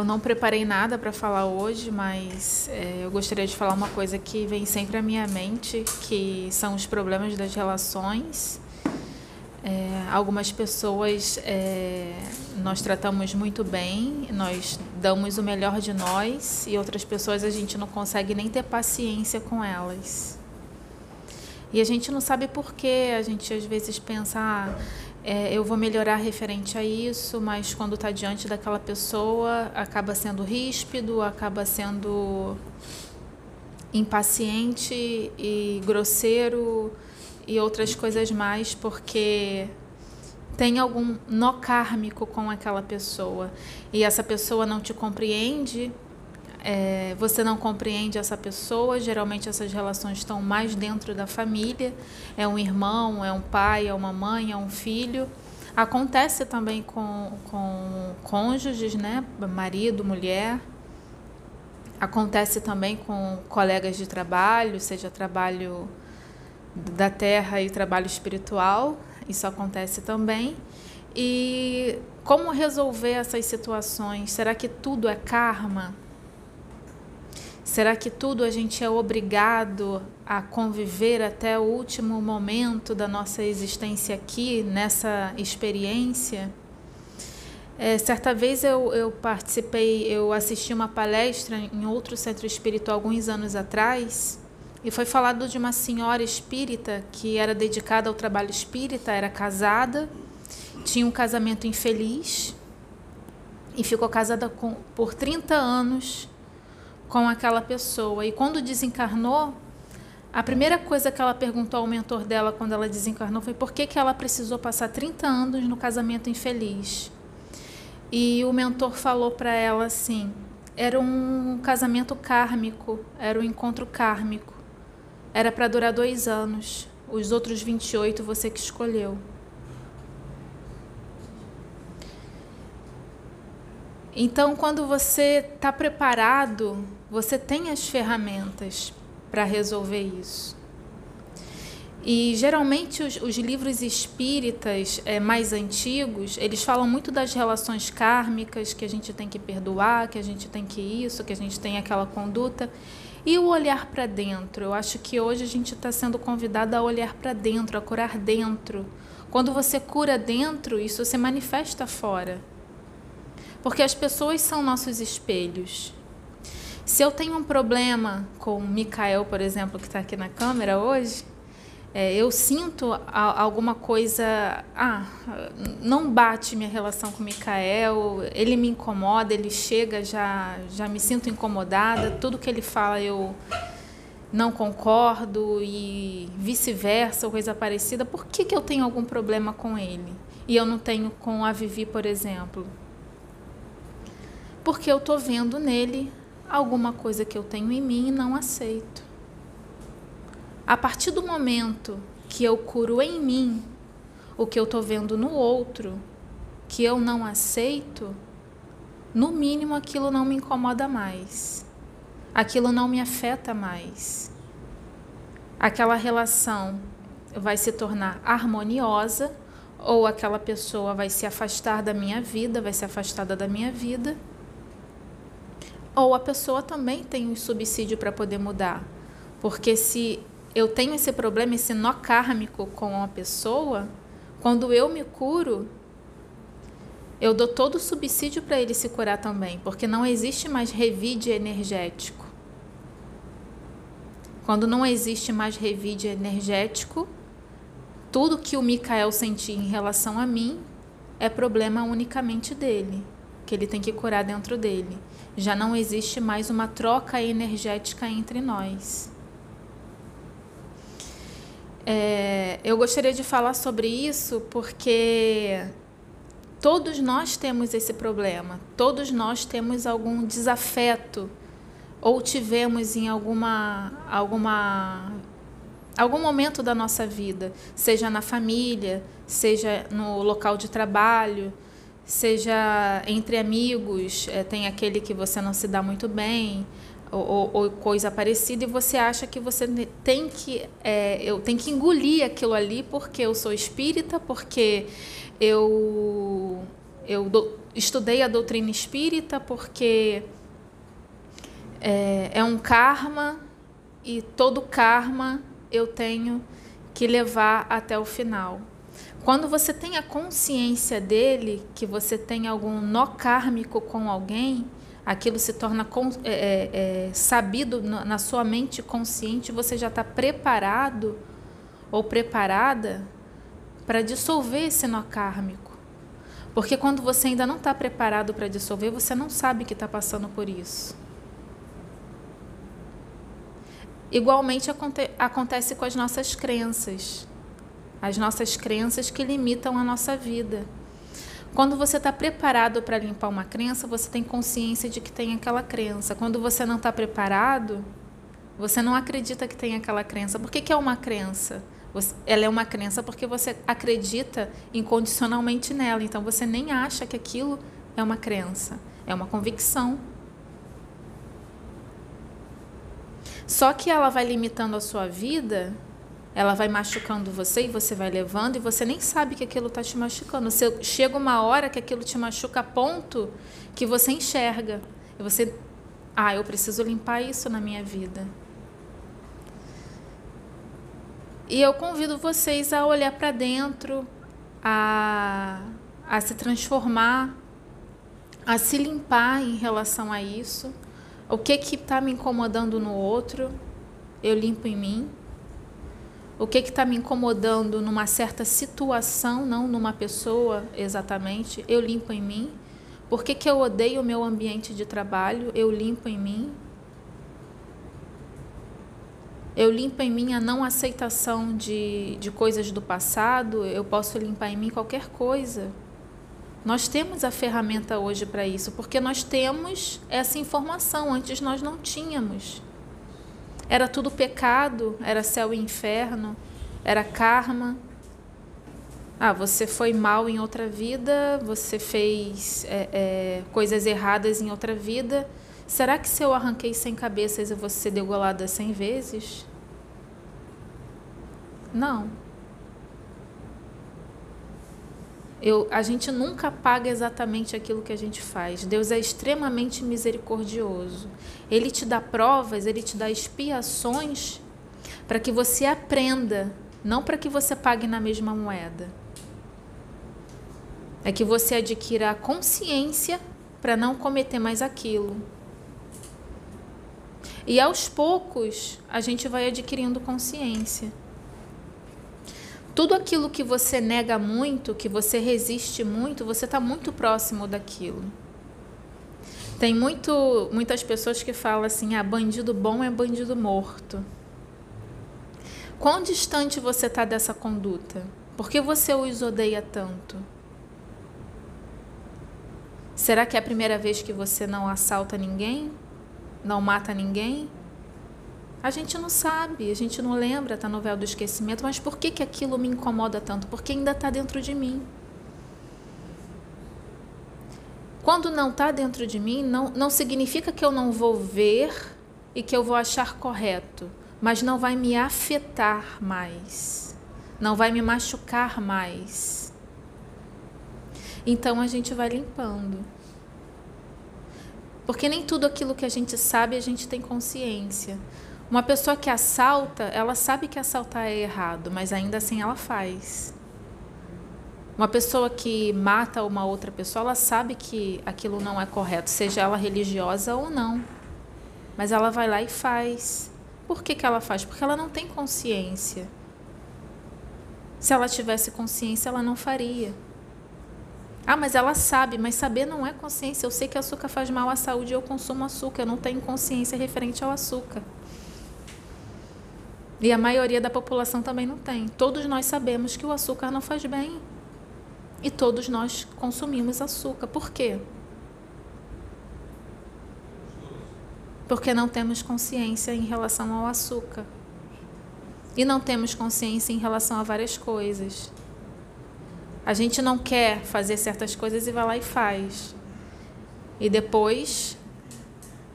Eu não preparei nada para falar hoje, mas é, eu gostaria de falar uma coisa que vem sempre à minha mente, que são os problemas das relações. É, algumas pessoas é, nós tratamos muito bem, nós damos o melhor de nós, e outras pessoas a gente não consegue nem ter paciência com elas. E a gente não sabe por quê, a gente às vezes pensa, ah, é, eu vou melhorar referente a isso, mas quando está diante daquela pessoa, acaba sendo ríspido, acaba sendo impaciente e grosseiro e outras coisas mais, porque tem algum nó kármico com aquela pessoa. E essa pessoa não te compreende é, você não compreende essa pessoa, geralmente essas relações estão mais dentro da família, é um irmão, é um pai, é uma mãe, é um filho. Acontece também com, com cônjuges, né? marido, mulher. Acontece também com colegas de trabalho, seja trabalho da terra e trabalho espiritual, isso acontece também. E como resolver essas situações? Será que tudo é karma? Será que tudo a gente é obrigado a conviver até o último momento da nossa existência aqui, nessa experiência? É, certa vez eu, eu participei, eu assisti uma palestra em outro centro espírita alguns anos atrás e foi falado de uma senhora espírita que era dedicada ao trabalho espírita, era casada, tinha um casamento infeliz e ficou casada com, por 30 anos com aquela pessoa. E quando desencarnou, a primeira coisa que ela perguntou ao mentor dela quando ela desencarnou foi por que, que ela precisou passar 30 anos no casamento infeliz. E o mentor falou para ela assim: era um casamento kármico, era um encontro kármico. Era para durar dois anos. Os outros 28 você que escolheu. Então, quando você está preparado você tem as ferramentas para resolver isso. E geralmente os, os livros espíritas é, mais antigos, eles falam muito das relações kármicas, que a gente tem que perdoar, que a gente tem que isso, que a gente tem aquela conduta. E o olhar para dentro. Eu acho que hoje a gente está sendo convidado a olhar para dentro, a curar dentro. Quando você cura dentro, isso se manifesta fora. Porque as pessoas são nossos espelhos. Se eu tenho um problema com o Mikael, por exemplo, que está aqui na câmera hoje, é, eu sinto a, alguma coisa. Ah, não bate minha relação com o Mikael, ele me incomoda, ele chega, já, já me sinto incomodada, tudo que ele fala eu não concordo e vice-versa, ou coisa parecida. Por que, que eu tenho algum problema com ele? E eu não tenho com a Vivi, por exemplo? Porque eu estou vendo nele alguma coisa que eu tenho em mim e não aceito. A partir do momento que eu curo em mim o que eu estou vendo no outro, que eu não aceito, no mínimo aquilo não me incomoda mais. Aquilo não me afeta mais. Aquela relação vai se tornar harmoniosa ou aquela pessoa vai se afastar da minha vida, vai ser afastada da minha vida ou a pessoa também tem um subsídio para poder mudar. Porque se eu tenho esse problema, esse nó kármico com a pessoa, quando eu me curo, eu dou todo o subsídio para ele se curar também, porque não existe mais revide energético. Quando não existe mais revide energético, tudo que o Mikael sentir em relação a mim é problema unicamente dele, que ele tem que curar dentro dele já não existe mais uma troca energética entre nós. É, eu gostaria de falar sobre isso porque todos nós temos esse problema, todos nós temos algum desafeto ou tivemos em alguma alguma algum momento da nossa vida, seja na família, seja no local de trabalho, seja entre amigos, é, tem aquele que você não se dá muito bem, ou, ou, coisa parecida, e você acha que você tem que, é, eu tenho que engolir aquilo ali porque eu sou espírita, porque eu, eu dou, estudei a doutrina espírita porque é, é um karma e todo karma eu tenho que levar até o final. Quando você tem a consciência dele, que você tem algum nó kármico com alguém, aquilo se torna é, é, é, sabido na sua mente consciente, você já está preparado ou preparada para dissolver esse nó kármico. Porque quando você ainda não está preparado para dissolver, você não sabe que está passando por isso. Igualmente aconte acontece com as nossas crenças, as nossas crenças que limitam a nossa vida. Quando você está preparado para limpar uma crença, você tem consciência de que tem aquela crença. Quando você não está preparado, você não acredita que tem aquela crença. Por que, que é uma crença? Você, ela é uma crença porque você acredita incondicionalmente nela. Então você nem acha que aquilo é uma crença, é uma convicção. Só que ela vai limitando a sua vida, ela vai machucando você e você vai levando e você nem sabe que aquilo está te machucando. Você, chega uma hora que aquilo te machuca a ponto que você enxerga. E você, ah, eu preciso limpar isso na minha vida. E eu convido vocês a olhar para dentro, a, a se transformar, a se limpar em relação a isso. O que que está me incomodando no outro, eu limpo em mim. O que está me incomodando numa certa situação, não numa pessoa exatamente, eu limpo em mim. Por que, que eu odeio o meu ambiente de trabalho, eu limpo em mim. Eu limpo em mim a não aceitação de, de coisas do passado, eu posso limpar em mim qualquer coisa. Nós temos a ferramenta hoje para isso, porque nós temos essa informação, antes nós não tínhamos. Era tudo pecado, era céu e inferno, era karma. Ah, você foi mal em outra vida, você fez é, é, coisas erradas em outra vida. Será que se eu arranquei sem cabeças eu vou ser degolada cem vezes? Não. Eu, a gente nunca paga exatamente aquilo que a gente faz. Deus é extremamente misericordioso. Ele te dá provas, ele te dá expiações para que você aprenda, não para que você pague na mesma moeda. É que você adquira a consciência para não cometer mais aquilo. E aos poucos a gente vai adquirindo consciência. Tudo aquilo que você nega muito, que você resiste muito, você está muito próximo daquilo. Tem muito, muitas pessoas que falam assim: ah, bandido bom é bandido morto. Quão distante você está dessa conduta? Por que você os odeia tanto? Será que é a primeira vez que você não assalta ninguém? Não mata ninguém? A gente não sabe, a gente não lembra, tá no véu do esquecimento, mas por que, que aquilo me incomoda tanto? Porque ainda está dentro de mim. Quando não está dentro de mim, não, não significa que eu não vou ver e que eu vou achar correto, mas não vai me afetar mais, não vai me machucar mais. Então a gente vai limpando. Porque nem tudo aquilo que a gente sabe a gente tem consciência. Uma pessoa que assalta, ela sabe que assaltar é errado, mas ainda assim ela faz. Uma pessoa que mata uma outra pessoa, ela sabe que aquilo não é correto, seja ela religiosa ou não. Mas ela vai lá e faz. Por que, que ela faz? Porque ela não tem consciência. Se ela tivesse consciência, ela não faria. Ah, mas ela sabe, mas saber não é consciência. Eu sei que açúcar faz mal à saúde eu consumo açúcar. Eu não tenho consciência referente ao açúcar. E a maioria da população também não tem. Todos nós sabemos que o açúcar não faz bem. E todos nós consumimos açúcar. Por quê? Porque não temos consciência em relação ao açúcar. E não temos consciência em relação a várias coisas. A gente não quer fazer certas coisas e vai lá e faz. E depois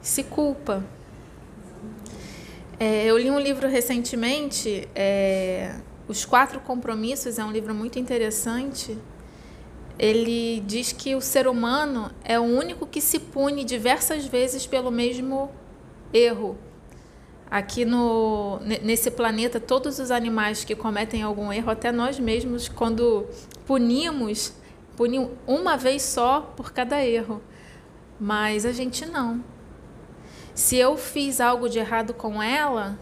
se culpa é, eu li um livro recentemente, é, Os Quatro Compromissos, é um livro muito interessante. ele diz que o ser humano é o único que se pune diversas vezes pelo mesmo erro. Aqui no, nesse planeta, todos os animais que cometem algum erro, até nós mesmos, quando punimos, punimos uma vez só por cada erro. Mas a gente não. Se eu fiz algo de errado com ela,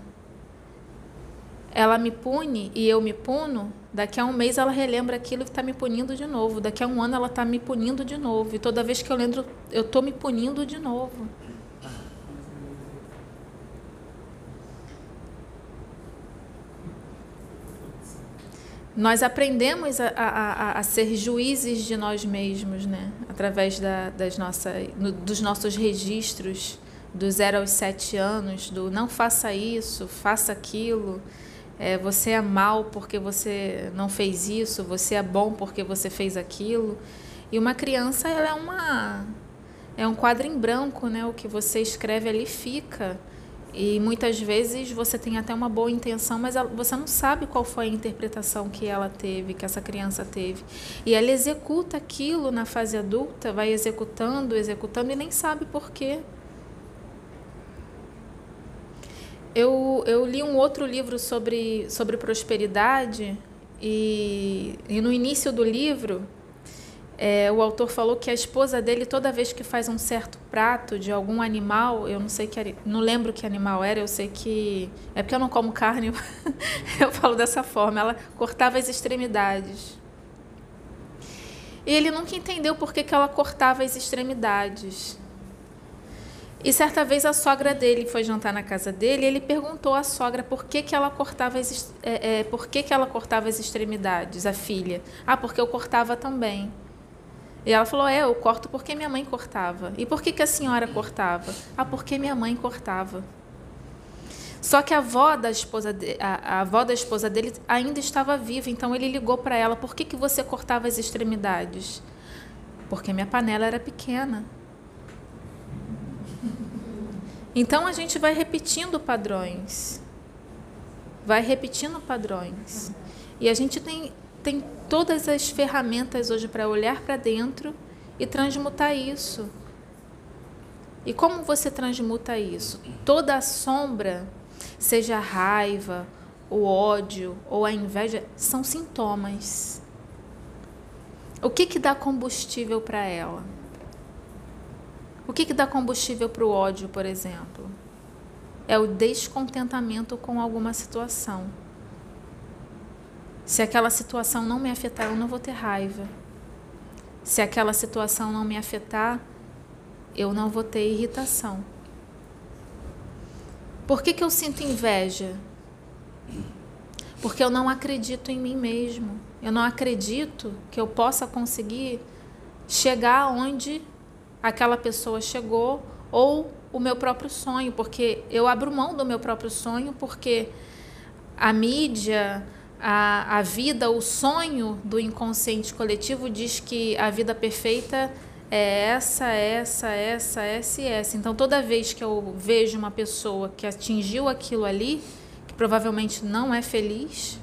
ela me pune e eu me puno, daqui a um mês ela relembra aquilo e está me punindo de novo. Daqui a um ano ela está me punindo de novo. E toda vez que eu lembro, eu estou me punindo de novo. Nós aprendemos a, a, a, ser juízes de nós mesmos, né? através da, das nossa, no, dos nossos registros, do zero aos sete anos, do não faça isso, faça aquilo é, você é mal porque você não fez isso, você é bom porque você fez aquilo. E uma criança ela é uma é um quadro em branco, né? O que você escreve ali fica. E muitas vezes você tem até uma boa intenção, mas você não sabe qual foi a interpretação que ela teve, que essa criança teve. E ela executa aquilo na fase adulta, vai executando, executando e nem sabe por quê. Eu, eu li um outro livro sobre, sobre prosperidade e, e no início do livro é, o autor falou que a esposa dele toda vez que faz um certo prato de algum animal, eu não sei que não lembro que animal era, eu sei que é porque eu não como carne, eu falo dessa forma. Ela cortava as extremidades. E ele nunca entendeu por que, que ela cortava as extremidades. E certa vez a sogra dele foi jantar na casa dele e ele perguntou à sogra por que, que ela cortava as, é, é, por que, que ela cortava as extremidades, a filha. Ah, porque eu cortava também. E ela falou: É, eu corto porque minha mãe cortava. E por que, que a senhora cortava? Ah, porque minha mãe cortava. Só que a avó da esposa, de, a, a avó da esposa dele ainda estava viva, então ele ligou para ela: Por que, que você cortava as extremidades? Porque minha panela era pequena. Então a gente vai repetindo padrões. Vai repetindo padrões. E a gente tem, tem todas as ferramentas hoje para olhar para dentro e transmutar isso. E como você transmuta isso? Toda a sombra, seja a raiva, o ódio ou a inveja, são sintomas. O que, que dá combustível para ela? O que, que dá combustível para o ódio, por exemplo? É o descontentamento com alguma situação. Se aquela situação não me afetar, eu não vou ter raiva. Se aquela situação não me afetar, eu não vou ter irritação. Por que, que eu sinto inveja? Porque eu não acredito em mim mesmo. Eu não acredito que eu possa conseguir chegar onde aquela pessoa chegou ou o meu próprio sonho, porque eu abro mão do meu próprio sonho, porque a mídia, a, a vida, o sonho do inconsciente coletivo diz que a vida perfeita é essa, essa, essa, essa e essa. Então, toda vez que eu vejo uma pessoa que atingiu aquilo ali, que provavelmente não é feliz,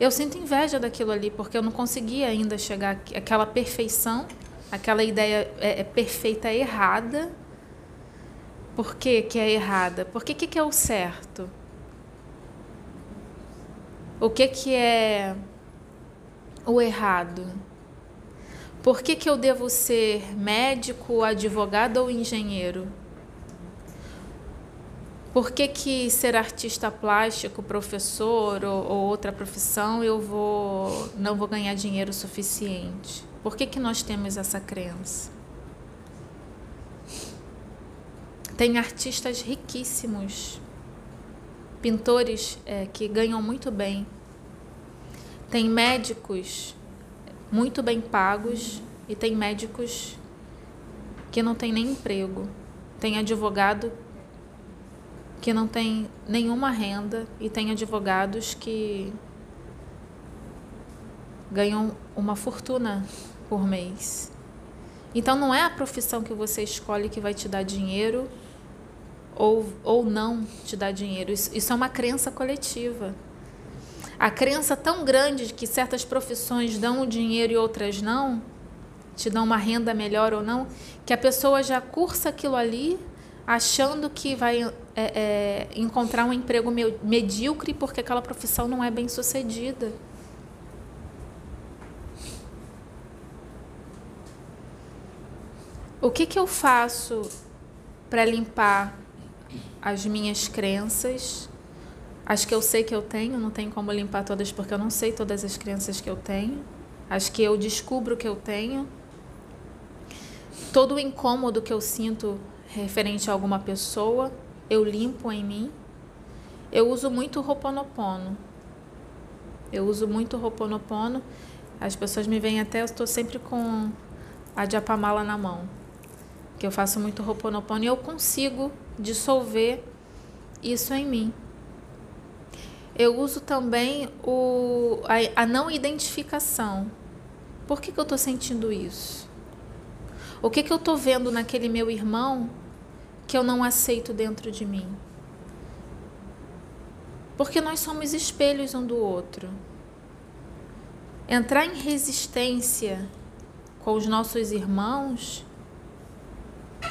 eu sinto inveja daquilo ali, porque eu não consegui ainda chegar àquela perfeição aquela ideia é, é perfeita é errada. Por que, que é errada? Por que, que é o certo? O que, que é o errado? Por que, que eu devo ser médico, advogado ou engenheiro? Por que, que ser artista plástico, professor ou, ou outra profissão eu vou não vou ganhar dinheiro suficiente? Por que, que nós temos essa crença? Tem artistas riquíssimos, pintores é, que ganham muito bem, tem médicos muito bem pagos e tem médicos que não têm nem emprego, tem advogado que não tem nenhuma renda e tem advogados que ganham uma fortuna por mês. Então não é a profissão que você escolhe que vai te dar dinheiro ou, ou não te dar dinheiro. Isso, isso é uma crença coletiva. a crença tão grande de que certas profissões dão o dinheiro e outras não, te dão uma renda melhor ou não, que a pessoa já cursa aquilo ali achando que vai é, é, encontrar um emprego medíocre porque aquela profissão não é bem sucedida. O que, que eu faço para limpar as minhas crenças? As que eu sei que eu tenho, não tem como limpar todas porque eu não sei todas as crenças que eu tenho. As que eu descubro que eu tenho. Todo o incômodo que eu sinto referente a alguma pessoa, eu limpo em mim. Eu uso muito Roponopono. Eu uso muito Roponopono. As pessoas me veem até, eu estou sempre com a Japamala na mão que eu faço muito Ho'oponopono e eu consigo dissolver isso em mim. Eu uso também o, a, a não identificação. Por que, que eu estou sentindo isso? O que, que eu estou vendo naquele meu irmão que eu não aceito dentro de mim? Porque nós somos espelhos um do outro. Entrar em resistência com os nossos irmãos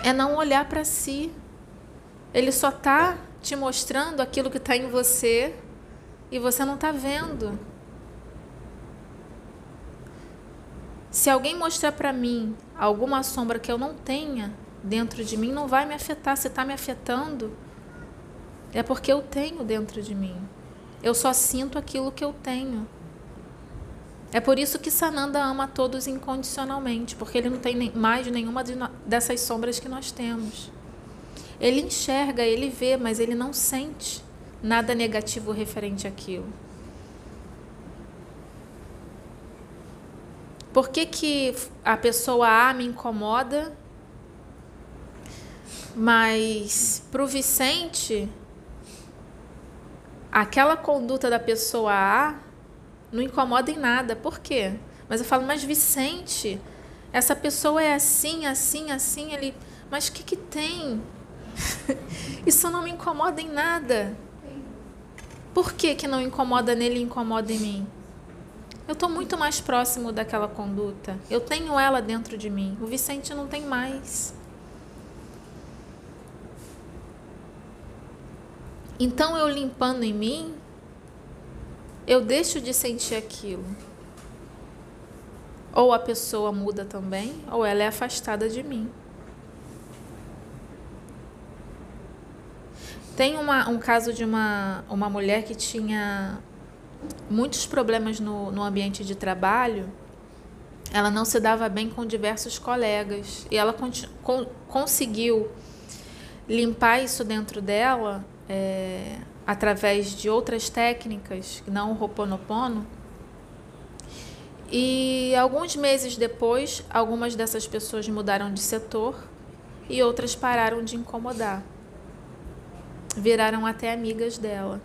é não olhar para si. Ele só está te mostrando aquilo que está em você e você não está vendo. Se alguém mostrar para mim alguma sombra que eu não tenha dentro de mim, não vai me afetar. Se está me afetando, é porque eu tenho dentro de mim. Eu só sinto aquilo que eu tenho. É por isso que Sananda ama todos incondicionalmente, porque ele não tem mais nenhuma dessas sombras que nós temos. Ele enxerga, ele vê, mas ele não sente nada negativo referente àquilo. Por que, que a pessoa A me incomoda, mas para o Vicente, aquela conduta da pessoa A não incomoda em nada. Por quê? Mas eu falo, mas Vicente, essa pessoa é assim, assim, assim. Ele, mas o que, que tem? Isso não me incomoda em nada. Por que, que não incomoda nele e incomoda em mim? Eu estou muito mais próximo daquela conduta. Eu tenho ela dentro de mim. O Vicente não tem mais. Então eu limpando em mim, eu deixo de sentir aquilo. Ou a pessoa muda também, ou ela é afastada de mim. Tem uma, um caso de uma, uma mulher que tinha muitos problemas no, no ambiente de trabalho. Ela não se dava bem com diversos colegas. E ela con conseguiu limpar isso dentro dela. É, através de outras técnicas, não o Ho'oponopono. E alguns meses depois, algumas dessas pessoas mudaram de setor e outras pararam de incomodar. Viraram até amigas dela.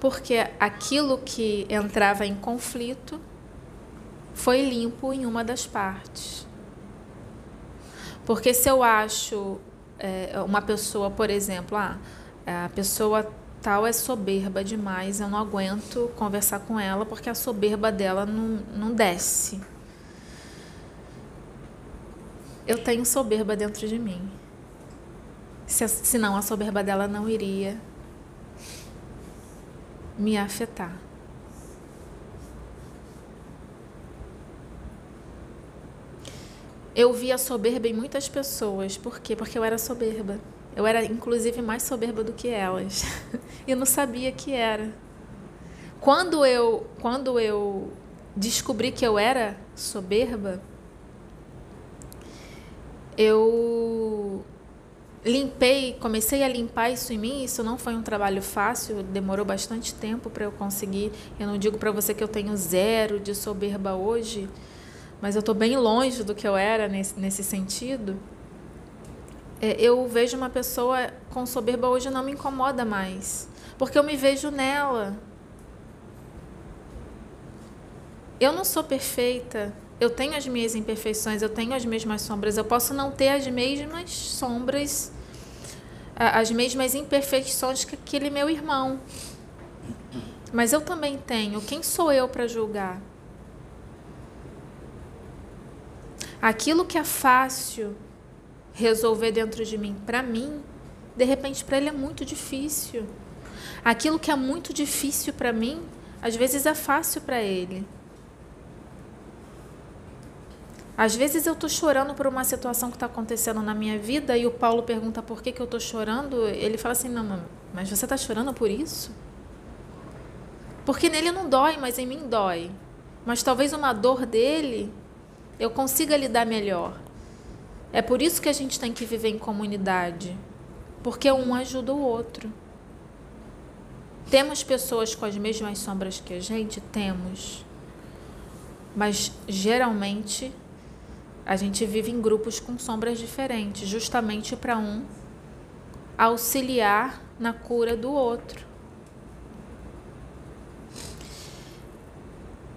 Porque aquilo que entrava em conflito foi limpo em uma das partes. Porque se eu acho é, uma pessoa, por exemplo, ah, a pessoa tal é soberba demais, eu não aguento conversar com ela porque a soberba dela não, não desce. Eu tenho soberba dentro de mim. Se, senão a soberba dela não iria me afetar. Eu via soberba em muitas pessoas. Por quê? Porque eu era soberba. Eu era, inclusive, mais soberba do que elas. e não sabia que era. Quando eu, quando eu descobri que eu era soberba, eu limpei, comecei a limpar isso em mim. Isso não foi um trabalho fácil, demorou bastante tempo para eu conseguir. Eu não digo para você que eu tenho zero de soberba hoje, mas eu estou bem longe do que eu era nesse, nesse sentido. É, eu vejo uma pessoa com soberba hoje não me incomoda mais, porque eu me vejo nela. Eu não sou perfeita, eu tenho as minhas imperfeições, eu tenho as mesmas sombras, eu posso não ter as mesmas sombras, as mesmas imperfeições que aquele meu irmão. Mas eu também tenho. Quem sou eu para julgar? Aquilo que é fácil resolver dentro de mim, para mim, de repente para ele é muito difícil. Aquilo que é muito difícil para mim, às vezes é fácil para ele. Às vezes eu estou chorando por uma situação que está acontecendo na minha vida e o Paulo pergunta por que, que eu estou chorando. Ele fala assim: Não, mas você está chorando por isso? Porque nele não dói, mas em mim dói. Mas talvez uma dor dele eu consiga lidar melhor. É por isso que a gente tem que viver em comunidade. Porque um ajuda o outro. Temos pessoas com as mesmas sombras que a gente? Temos. Mas geralmente a gente vive em grupos com sombras diferentes, justamente para um auxiliar na cura do outro.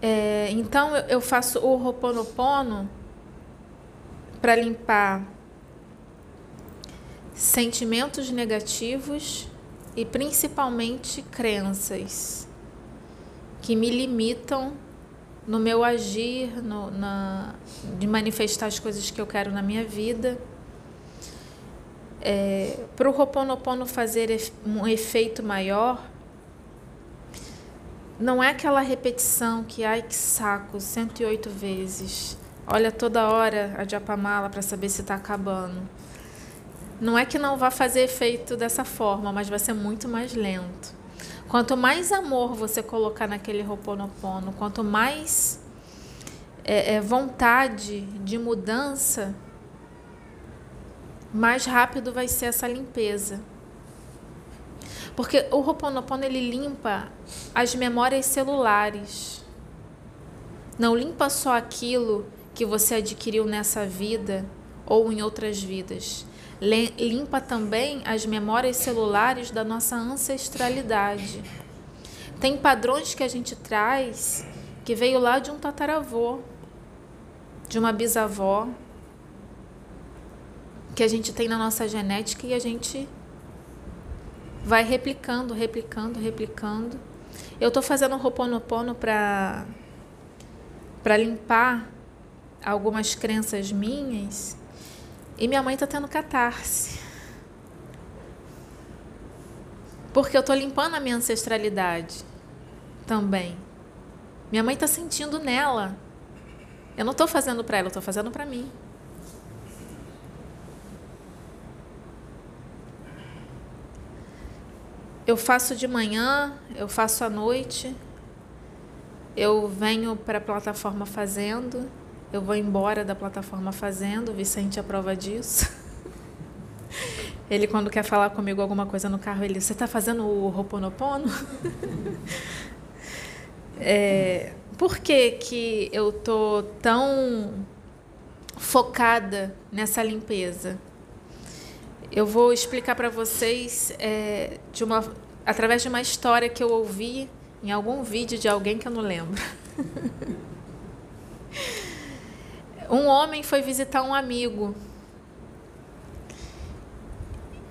É, então eu faço o Ho'oponopono para limpar sentimentos negativos e principalmente crenças que me limitam no meu agir, no, na, de manifestar as coisas que eu quero na minha vida. É, para o Ho'oponopono fazer um efeito maior, não é aquela repetição que, ai que saco, 108 vezes. Olha toda hora a Japamala para saber se está acabando. Não é que não vá fazer efeito dessa forma, mas vai ser muito mais lento. Quanto mais amor você colocar naquele Ho'oponopono, quanto mais é, é, vontade de mudança, mais rápido vai ser essa limpeza. Porque o Ho'oponopono ele limpa as memórias celulares. Não limpa só aquilo que você adquiriu nessa vida ou em outras vidas limpa também as memórias celulares da nossa ancestralidade. Tem padrões que a gente traz que veio lá de um tataravô, de uma bisavó, que a gente tem na nossa genética e a gente vai replicando, replicando, replicando. Eu estou fazendo um Ho'oponopono para para limpar algumas crenças minhas e minha mãe está tendo catarse. Porque eu estou limpando a minha ancestralidade também. Minha mãe está sentindo nela. Eu não estou fazendo para ela, eu estou fazendo para mim. Eu faço de manhã, eu faço à noite, eu venho para a plataforma fazendo. Eu vou embora da plataforma fazendo, o Vicente aprova disso. Ele, quando quer falar comigo alguma coisa no carro, ele, você está fazendo o Roponopono? é, por que, que eu tô tão focada nessa limpeza? Eu vou explicar para vocês é, de uma, através de uma história que eu ouvi em algum vídeo de alguém que eu não lembro. Um homem foi visitar um amigo.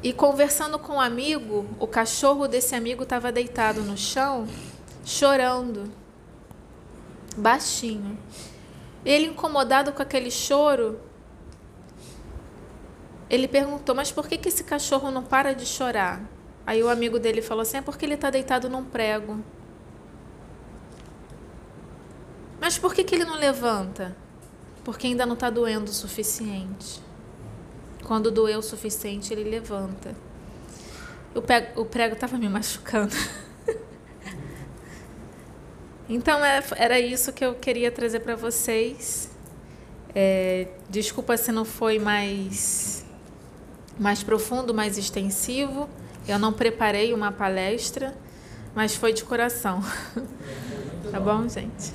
E conversando com o um amigo, o cachorro desse amigo estava deitado no chão, chorando, baixinho. Ele, incomodado com aquele choro, ele perguntou: Mas por que, que esse cachorro não para de chorar? Aí o amigo dele falou assim: É porque ele está deitado num prego. Mas por que, que ele não levanta? porque ainda não está doendo o suficiente. Quando doeu o suficiente, ele levanta. o prego estava me machucando. então é, era isso que eu queria trazer para vocês. É, desculpa se não foi mais mais profundo, mais extensivo. Eu não preparei uma palestra, mas foi de coração. tá bom, gente?